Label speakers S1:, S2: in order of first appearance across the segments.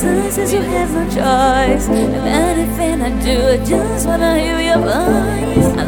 S1: sun you have no choice. If anything I do, I just wanna hear your voice.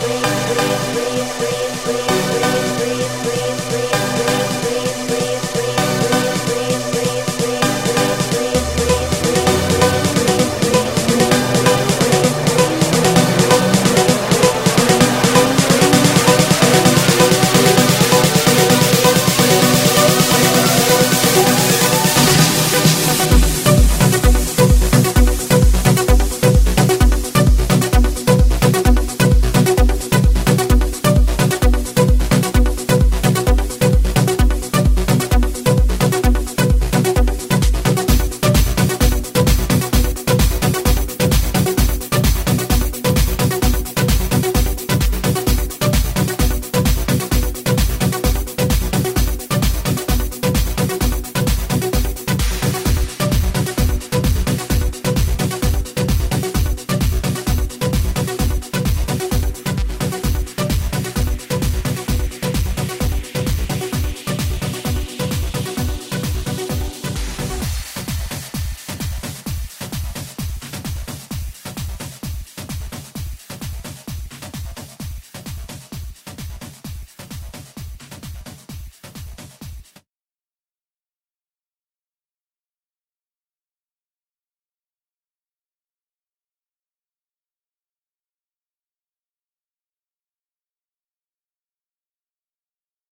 S1: free, free, free, free.